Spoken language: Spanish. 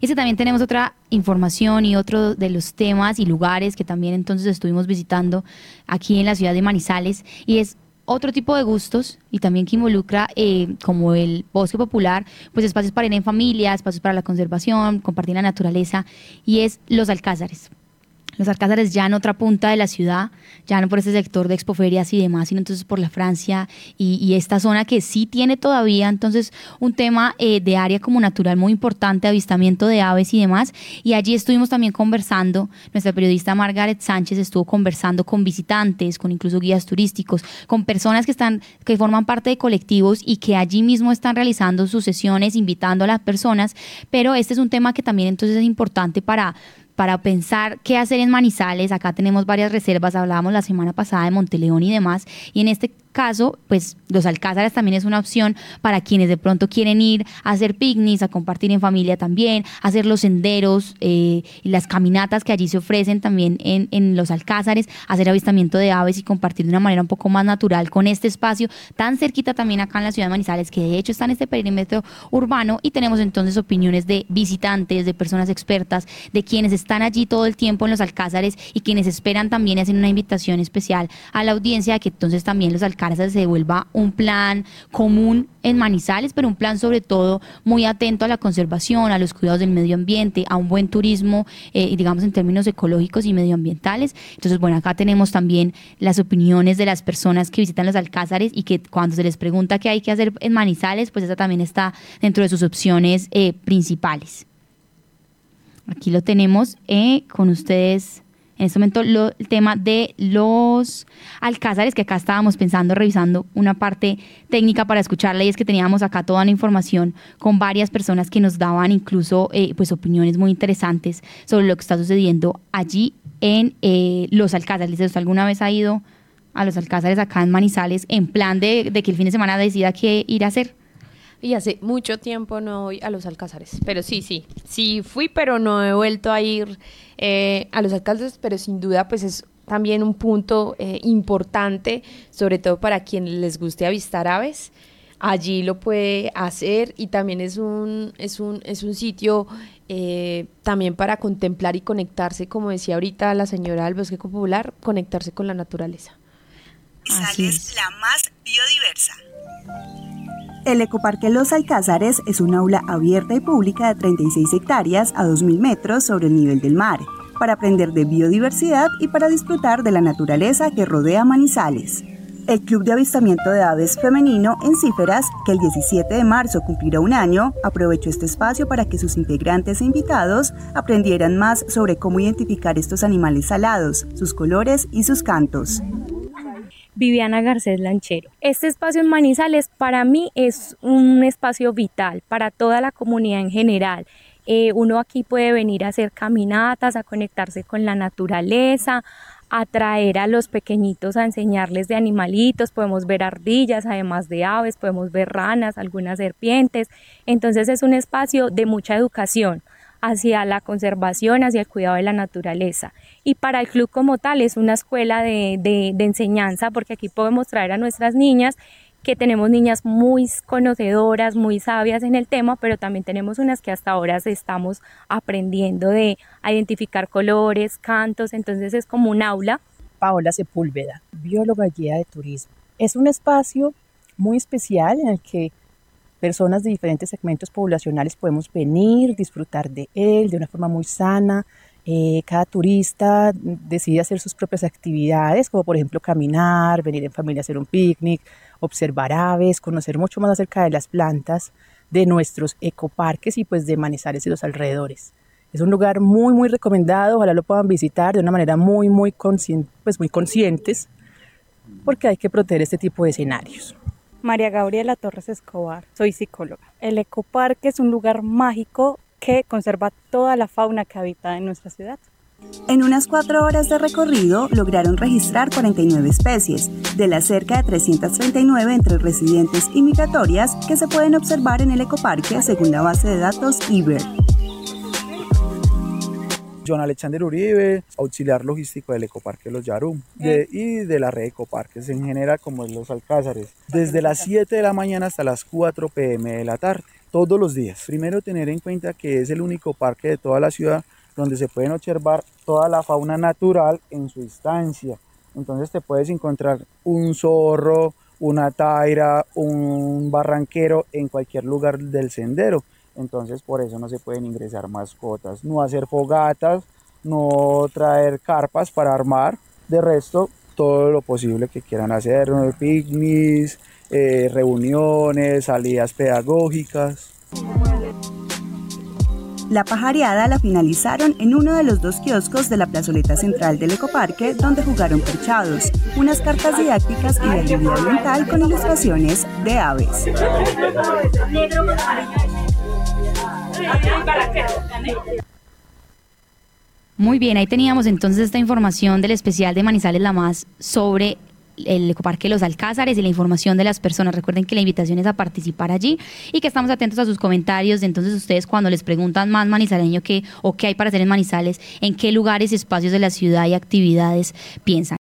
Y es que también tenemos otra información y otro de los temas y lugares que también entonces estuvimos visitando aquí en la ciudad de Manizales y es otro tipo de gustos y también que involucra eh, como el bosque popular, pues espacios para ir en familia, espacios para la conservación, compartir la naturaleza y es los alcázares los alcázares ya en otra punta de la ciudad, ya no por ese sector de expoferias y demás, sino entonces por la Francia y, esta zona que sí tiene todavía entonces un tema eh, de área como natural muy importante, avistamiento de aves y demás. Y allí estuvimos también conversando, nuestra periodista Margaret Sánchez estuvo conversando con visitantes, con incluso guías turísticos, con personas que están, que forman parte de colectivos y que allí mismo están realizando sus sesiones, invitando a las personas. Pero este es un tema que también entonces es importante para para pensar qué hacer en Manizales. Acá tenemos varias reservas, hablábamos la semana pasada de Monteleón y demás, y en este caso, pues los alcázares también es una opción para quienes de pronto quieren ir a hacer picnics, a compartir en familia también, hacer los senderos eh, y las caminatas que allí se ofrecen también en, en los alcázares, hacer avistamiento de aves y compartir de una manera un poco más natural con este espacio tan cerquita también acá en la ciudad de Manizales, que de hecho está en este perímetro urbano y tenemos entonces opiniones de visitantes, de personas expertas, de quienes están allí todo el tiempo en los alcázares y quienes esperan también hacen una invitación especial a la audiencia que entonces también los alcázares se vuelva un plan común en Manizales, pero un plan sobre todo muy atento a la conservación, a los cuidados del medio ambiente, a un buen turismo, eh, digamos en términos ecológicos y medioambientales. Entonces, bueno, acá tenemos también las opiniones de las personas que visitan los alcázares y que cuando se les pregunta qué hay que hacer en Manizales, pues esa también está dentro de sus opciones eh, principales. Aquí lo tenemos eh, con ustedes en este momento el tema de los alcázares, que acá estábamos pensando, revisando una parte técnica para escucharla, y es que teníamos acá toda la información con varias personas que nos daban incluso eh, pues opiniones muy interesantes sobre lo que está sucediendo allí en eh, los alcázares. ¿Usted alguna vez ha ido a los alcázares acá en Manizales en plan de, de que el fin de semana decida qué ir a hacer? Y hace mucho tiempo no voy a los alcázares. Pero sí, sí. Sí fui, pero no he vuelto a ir eh, a los alcázares. Pero sin duda, pues es también un punto eh, importante, sobre todo para quien les guste avistar aves. Allí lo puede hacer y también es un, es un, es un sitio eh, también para contemplar y conectarse, como decía ahorita la señora del Bosque Popular, conectarse con la naturaleza. Así es la más biodiversa. El Ecoparque Los Alcázares es un aula abierta y pública de 36 hectáreas a 2.000 metros sobre el nivel del mar, para aprender de biodiversidad y para disfrutar de la naturaleza que rodea Manizales. El Club de Avistamiento de Aves Femenino en Cíferas, que el 17 de marzo cumplirá un año, aprovechó este espacio para que sus integrantes e invitados aprendieran más sobre cómo identificar estos animales salados, sus colores y sus cantos. Viviana Garcés Lanchero. Este espacio en Manizales para mí es un espacio vital para toda la comunidad en general. Eh, uno aquí puede venir a hacer caminatas, a conectarse con la naturaleza, a traer a los pequeñitos a enseñarles de animalitos, podemos ver ardillas, además de aves, podemos ver ranas, algunas serpientes. Entonces es un espacio de mucha educación hacia la conservación, hacia el cuidado de la naturaleza. Y para el club como tal es una escuela de, enseñanza porque aquí podemos traer a nuestras niñas que tenemos niñas muy conocedoras, muy sabias en el tema, pero también tenemos unas que hasta ahora estamos aprendiendo de identificar colores, cantos, entonces es como un aula. Paola Sepúlveda, bióloga guía de turismo. Es un espacio muy especial en el que personas de diferentes segmentos poblacionales podemos venir, disfrutar de él de una forma muy sana. Eh, cada turista decide hacer sus propias actividades, como por ejemplo caminar, venir en familia a hacer un picnic, observar aves, conocer mucho más acerca de las plantas de nuestros ecoparques y pues de Manizales y los alrededores. Es un lugar muy, muy recomendado, ojalá lo puedan visitar de una manera muy, muy, pues muy conscientes, porque hay que proteger este tipo de escenarios. María Gabriela Torres Escobar, soy psicóloga. El ecoparque es un lugar mágico que conserva toda la fauna que habita en nuestra ciudad. En unas cuatro horas de recorrido lograron registrar 49 especies, de las cerca de 339 entre residentes y migratorias que se pueden observar en el ecoparque según la base de datos IBER. John Alexander Uribe, auxiliar logístico del Ecoparque Los Yarum y de la red Ecoparques en general como los Alcázares, desde las 7 de la mañana hasta las 4 pm de la tarde. todos los días. Primero tener en cuenta que es el único parque de toda la ciudad donde se pueden observar toda la fauna natural en su instancia. Entonces te puedes encontrar un zorro, una taira, un barranquero en cualquier lugar del sendero. Entonces por eso no se pueden ingresar mascotas, no hacer fogatas, no traer carpas para armar. De resto, todo lo posible que quieran hacer, picnics, eh, reuniones, salidas pedagógicas. La pajareada la finalizaron en uno de los dos kioscos de la plazoleta central del ecoparque donde jugaron perchados, unas cartas didácticas y de actividad ambiental con ilustraciones de aves. Muy bien, ahí teníamos entonces esta información del especial de Manizales La Más sobre el Ecoparque Los Alcázares y la información de las personas. Recuerden que la invitación es a participar allí y que estamos atentos a sus comentarios. Entonces ustedes cuando les preguntan más manizaleño o qué hay para hacer en Manizales, en qué lugares y espacios de la ciudad y actividades piensan.